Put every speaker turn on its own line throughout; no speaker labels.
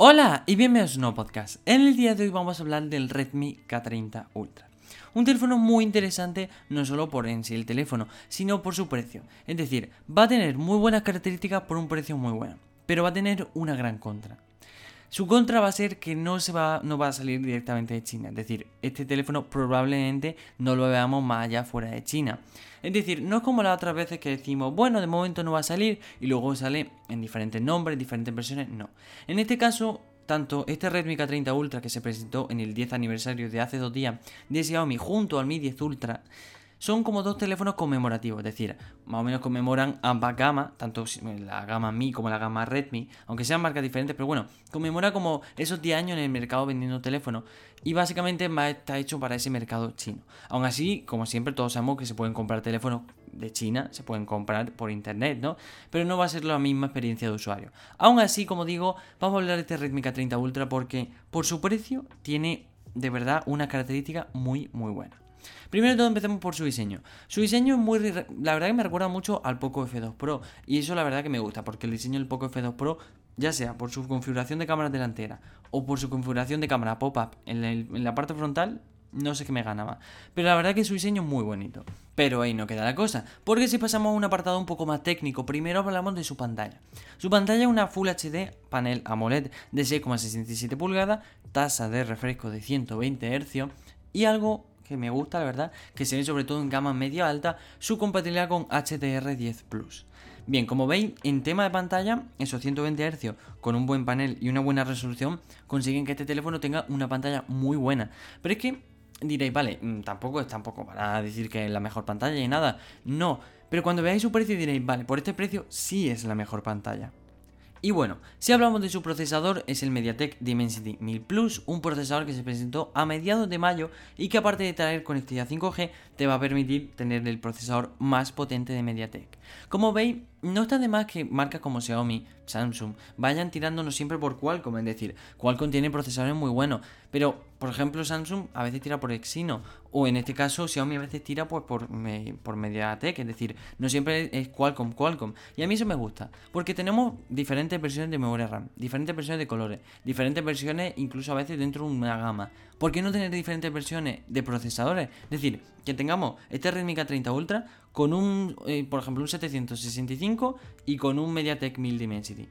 Hola y bienvenidos a un nuevo podcast. En el día de hoy vamos a hablar del Redmi K30 Ultra. Un teléfono muy interesante no solo por en sí el teléfono, sino por su precio. Es decir, va a tener muy buenas características por un precio muy bueno, pero va a tener una gran contra. Su contra va a ser que no, se va, no va a salir directamente de China. Es decir, este teléfono probablemente no lo veamos más allá fuera de China. Es decir, no es como las otras veces que decimos, bueno, de momento no va a salir y luego sale en diferentes nombres, diferentes versiones. No. En este caso, tanto este Redmi K30 Ultra que se presentó en el 10 aniversario de hace dos días de Xiaomi junto al Mi 10 Ultra son como dos teléfonos conmemorativos, es decir, más o menos conmemoran ambas gamas, tanto la gama Mi como la gama Redmi, aunque sean marcas diferentes, pero bueno, conmemora como esos 10 años en el mercado vendiendo teléfonos y básicamente está hecho para ese mercado chino. Aún así, como siempre, todos sabemos que se pueden comprar teléfonos de China, se pueden comprar por internet, ¿no? Pero no va a ser la misma experiencia de usuario. Aún así, como digo, vamos a hablar de este Redmi K30 Ultra porque por su precio tiene de verdad una característica muy muy buena. Primero de todo empecemos por su diseño. Su diseño es muy... La verdad que me recuerda mucho al Poco F2 Pro. Y eso la verdad que me gusta, porque el diseño del Poco F2 Pro, ya sea por su configuración de cámara delantera o por su configuración de cámara pop-up en, la parte frontal, no sé qué me gana más. Pero la verdad que su diseño es muy bonito. Pero ahí no queda la cosa. Porque si pasamos a un apartado un poco más técnico, primero hablamos de su pantalla. Su pantalla es una Full HD panel AMOLED de 6,67 pulgadas, tasa de refresco de 120 Hz y algo que me gusta, la verdad, que se ve sobre todo en gama media alta, su compatibilidad con HDR10 Plus. Bien, como veis, en tema de pantalla, esos 120 Hz con un buen panel y una buena resolución consiguen que este teléfono tenga una pantalla muy buena. Pero es que diréis, vale, mm, tampoco es tampoco para decir que es la mejor pantalla y nada. No, pero cuando veáis su precio diréis, vale, por este precio sí es la mejor pantalla. Y bueno, si hablamos de su procesador, es el MediaTek Dimensity 1000 Plus, un procesador que se presentó a mediados de mayo y que aparte de traer conectividad 5G, te va a permitir tener el procesador más potente de MediaTek. Como veis, no está de más que marcas como Xiaomi, Samsung, vayan tirándonos siempre por Qualcomm, es decir, Qualcomm tiene procesadores muy buenos, pero por ejemplo Samsung a veces tira por Exynos, o en este caso Xiaomi a veces tira pues, por, por MediaTek, es decir, no siempre es Qualcomm, Qualcomm, y a mí eso me gusta, porque tenemos diferentes versiones de memoria RAM, diferentes versiones de colores, diferentes versiones incluso a veces dentro de una gama. ¿Por qué no tener diferentes versiones de procesadores? Es decir, que tengamos este Redmi K30 Ultra con un, eh, por ejemplo, un 765 y con un MediaTek 1000 Dimensity.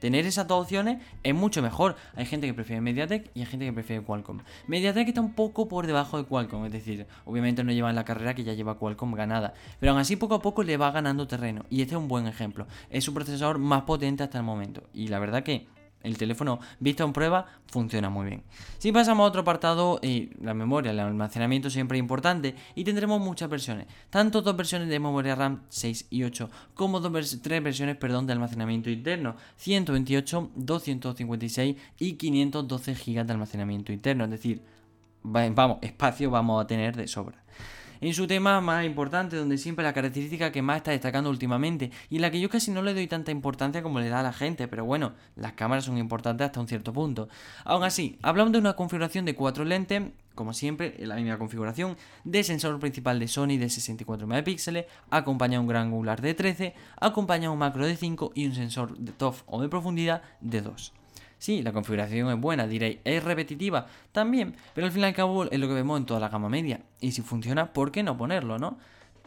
Tener esas dos opciones es mucho mejor. Hay gente que prefiere MediaTek y hay gente que prefiere Qualcomm. MediaTek está un poco por debajo de Qualcomm, es decir, obviamente no lleva en la carrera que ya lleva Qualcomm ganada, pero aún así poco a poco le va ganando terreno y este es un buen ejemplo. Es su procesador más potente hasta el momento y la verdad que el teléfono visto en prueba funciona muy bien. Si pasamos a otro apartado, eh, la memoria, el almacenamiento siempre es importante y tendremos muchas versiones, tanto dos versiones de memoria RAM 6 y 8 como dos tres versiones perdón, de almacenamiento interno, 128, 256 y 512 GB de almacenamiento interno, es decir, vamos, espacio vamos a tener de sobra en su tema más importante, donde siempre la característica que más está destacando últimamente y en la que yo casi no le doy tanta importancia como le da a la gente, pero bueno, las cámaras son importantes hasta un cierto punto. Aún así, hablamos de una configuración de cuatro lentes como siempre, en la misma configuración de sensor principal de Sony de 64 megapíxeles, acompaña un gran angular de 13, acompaña un macro de 5 y un sensor de TOF o de profundidad de 2. Sí, la configuración es buena, diréis, ¿es repetitiva? También, pero al fin y al cabo es lo que vemos en toda la gama media. Y si funciona, ¿por qué no ponerlo, no?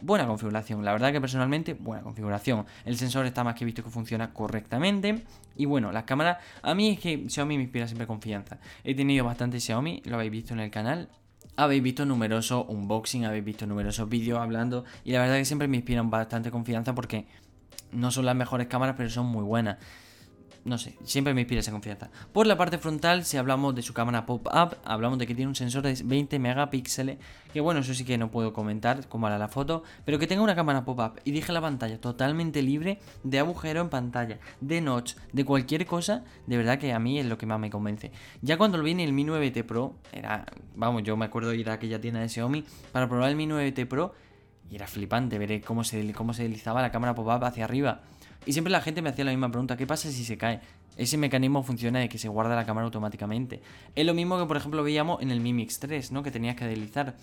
Buena configuración, la verdad que personalmente, buena configuración. El sensor está más que visto que funciona correctamente. Y bueno, las cámaras, a mí es que Xiaomi me inspira siempre confianza. He tenido bastante Xiaomi, lo habéis visto en el canal. Habéis visto numerosos unboxing, habéis visto numerosos vídeos hablando. Y la verdad que siempre me inspiran bastante confianza porque no son las mejores cámaras, pero son muy buenas no sé, siempre me inspira esa confianza. Por la parte frontal, si hablamos de su cámara pop-up, hablamos de que tiene un sensor de 20 megapíxeles, que bueno, eso sí que no puedo comentar cómo hará la foto, pero que tenga una cámara pop-up y dije la pantalla totalmente libre de agujero en pantalla, de notch, de cualquier cosa, de verdad que a mí es lo que más me convence. Ya cuando lo vi en el Mi 9T Pro, era, vamos, yo me acuerdo de ir a aquella tienda de Xiaomi para probar el Mi 9T Pro y era flipante ver cómo se, cómo se deslizaba la cámara pop-up hacia arriba. Y siempre la gente me hacía la misma pregunta, ¿qué pasa si se cae? Ese mecanismo funciona de que se guarda la cámara automáticamente. Es lo mismo que por ejemplo veíamos en el Mi Mix 3, ¿no? Que tenías que deslizar.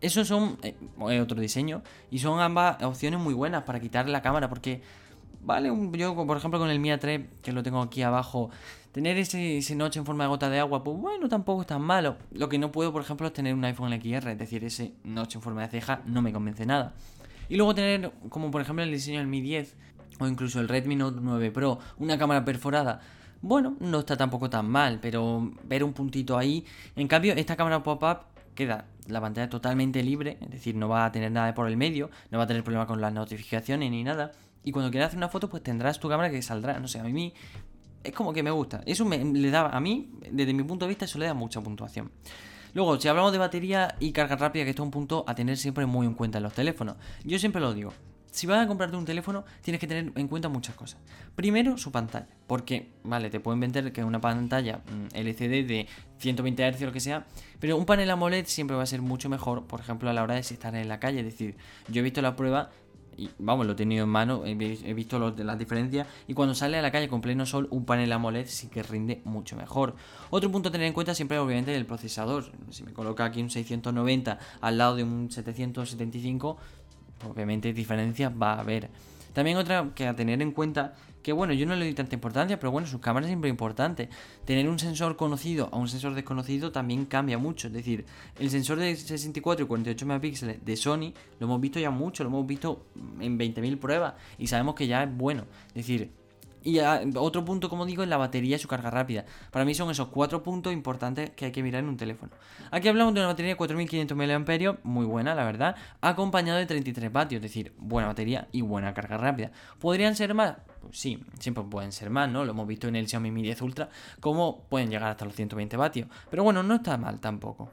Esos son eh, otro diseño y son ambas opciones muy buenas para quitar la cámara porque ¿vale? Yo, por ejemplo, con el Mi A3, que lo tengo aquí abajo, tener ese, ese noche en forma de gota de agua, pues bueno, tampoco es tan malo. Lo que no puedo, por ejemplo, es tener un iPhone XR, es decir, ese noche en forma de ceja no me convence nada. Y luego tener, como por ejemplo el diseño del Mi 10 o incluso el Redmi Note 9 Pro, una cámara perforada. Bueno, no está tampoco tan mal, pero ver un puntito ahí. En cambio, esta cámara pop-up queda la pantalla totalmente libre, es decir, no va a tener nada por el medio, no va a tener problema con las notificaciones ni nada. Y cuando quieras hacer una foto, pues tendrás tu cámara que saldrá. No sé, a mí es como que me gusta. Eso me, le da, a mí, desde mi punto de vista, eso le da mucha puntuación. Luego, si hablamos de batería y carga rápida, que esto es un punto a tener siempre muy en cuenta en los teléfonos. Yo siempre lo digo. Si vas a comprarte un teléfono, tienes que tener en cuenta muchas cosas. Primero, su pantalla. Porque, vale, te pueden vender que es una pantalla mm, LCD de 120 Hz o lo que sea. Pero un panel AMOLED siempre va a ser mucho mejor, por ejemplo, a la hora de estar en la calle. Es decir, yo he visto la prueba y vamos, lo he tenido en mano, he, visto las diferencias y cuando sale a la calle con pleno sol un panel AMOLED sí que rinde mucho mejor. Otro punto a tener en cuenta siempre obviamente el procesador. Si me coloca aquí un 690 al lado de un 775, obviamente diferencias va a haber. También otra que a tener en cuenta, que bueno, yo no le doy tanta importancia, pero bueno, sus cámaras siempre importante. Tener un sensor conocido a un sensor desconocido también cambia mucho. Es decir, el sensor de 64 y 48 megapíxeles de Sony lo hemos visto ya mucho, lo hemos visto en 20.000 pruebas y sabemos que ya es bueno. Es decir, y otro punto, como digo, es la batería y su carga rápida. Para mí son esos cuatro puntos importantes que hay que mirar en un teléfono. Aquí hablamos de una batería de 4500 mAh, muy buena, la verdad, acompañado de 33 vatios, es decir, buena batería y buena carga rápida. ¿Podrían ser más? Pues sí, siempre pueden ser más, ¿no? Lo hemos visto en el Xiaomi Mi 10 Ultra, como pueden llegar hasta los 120 vatios. Pero bueno, no está mal tampoco.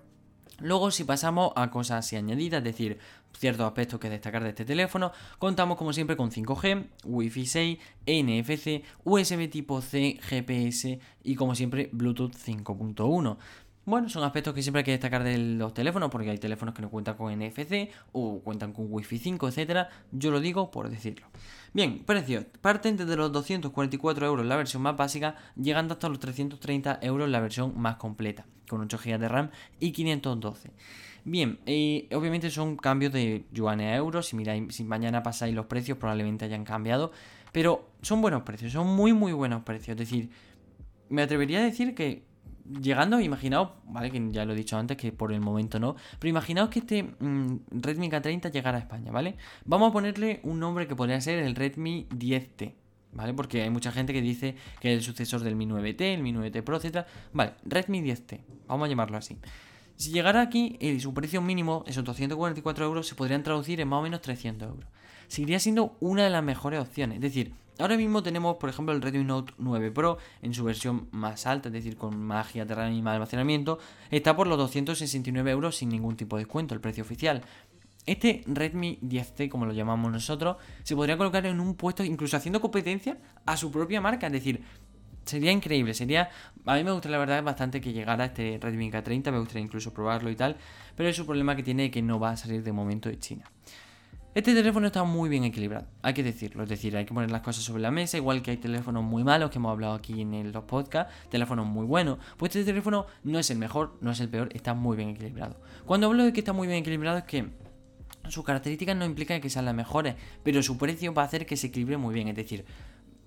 Luego, si pasamos a cosas añadidas, es decir, ciertos aspectos que destacar de este teléfono, contamos como siempre con 5G, Wi-Fi 6, NFC, USB tipo C, GPS y como siempre Bluetooth 5.1. Bueno, son aspectos que siempre hay que destacar de los teléfonos, porque hay teléfonos que no cuentan con NFC o cuentan con Wi-Fi 5, etcétera. Yo lo digo por decirlo. Bien, precios. Parten desde los 244 euros la versión más básica, llegando hasta los 330 euros la versión más completa, con 8 GB de RAM y 512. Bien, eh, obviamente son cambios de yuanes a euros. Si miráis, si mañana pasáis los precios, probablemente hayan cambiado. Pero son buenos precios, son muy, muy buenos precios. Es decir, me atrevería a decir que llegando, imaginaos, vale, que ya lo he dicho antes, que por el momento no, pero imaginaos que este mm, Redmi K30 llegara a España, ¿vale? Vamos a ponerle un nombre que podría ser el Redmi 10T, ¿vale? Porque hay mucha gente que dice que es el sucesor del Mi 9T, el Mi 9T Pro, etc. Vale, Redmi 10T, vamos a llamarlo así. Si llegara aquí y su precio mínimo, esos 244 euros, se podrían traducir en más o menos 300 euros. Seguiría siendo una de las mejores opciones, es decir, Ahora mismo tenemos, por ejemplo, el Redmi Note 9 Pro en su versión más alta, es decir, con más RAM y más almacenamiento. Está por los 269 euros sin ningún tipo de descuento, el precio oficial. Este Redmi 10T, como lo llamamos nosotros, se podría colocar en un puesto incluso haciendo competencia a su propia marca. Es decir, sería increíble. Sería. A mí me gustaría, la verdad, bastante que llegara este Redmi K30. Me gustaría incluso probarlo y tal. Pero es un problema que tiene que no va a salir de momento de China. Este teléfono está muy bien equilibrado, hay que decirlo, es decir, hay que poner las cosas sobre la mesa, igual que hay teléfonos muy malos que hemos hablado aquí en los podcasts, teléfonos muy buenos, pues este teléfono no es el mejor, no es el peor, está muy bien equilibrado. Cuando hablo de que está muy bien equilibrado es que sus características no implican que sean las mejores, pero su precio va a hacer que se equilibre muy bien, es decir,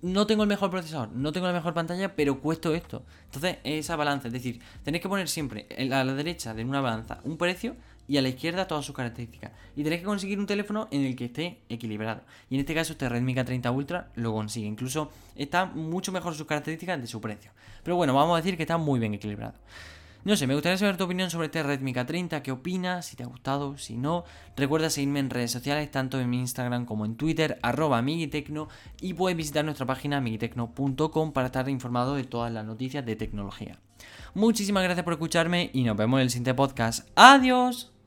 no tengo el mejor procesador, no tengo la mejor pantalla, pero cuesto esto. Entonces, esa balanza, es decir, tenéis que poner siempre a la derecha de una balanza un precio y a la izquierda todas sus características. Y tenéis que conseguir un teléfono en el que esté equilibrado. Y en este caso este Redmi K30 Ultra lo consigue. Incluso está mucho mejor sus características de su precio. Pero bueno, vamos a decir que está muy bien equilibrado. No sé, me gustaría saber tu opinión sobre este Redmi K30, qué opinas, si te ha gustado, si no. Recuerda seguirme en redes sociales, tanto en mi Instagram como en Twitter, arroba y puedes visitar nuestra página migitecno.com para estar informado de todas las noticias de tecnología. Muchísimas gracias por escucharme y nos vemos en el siguiente podcast. ¡Adiós!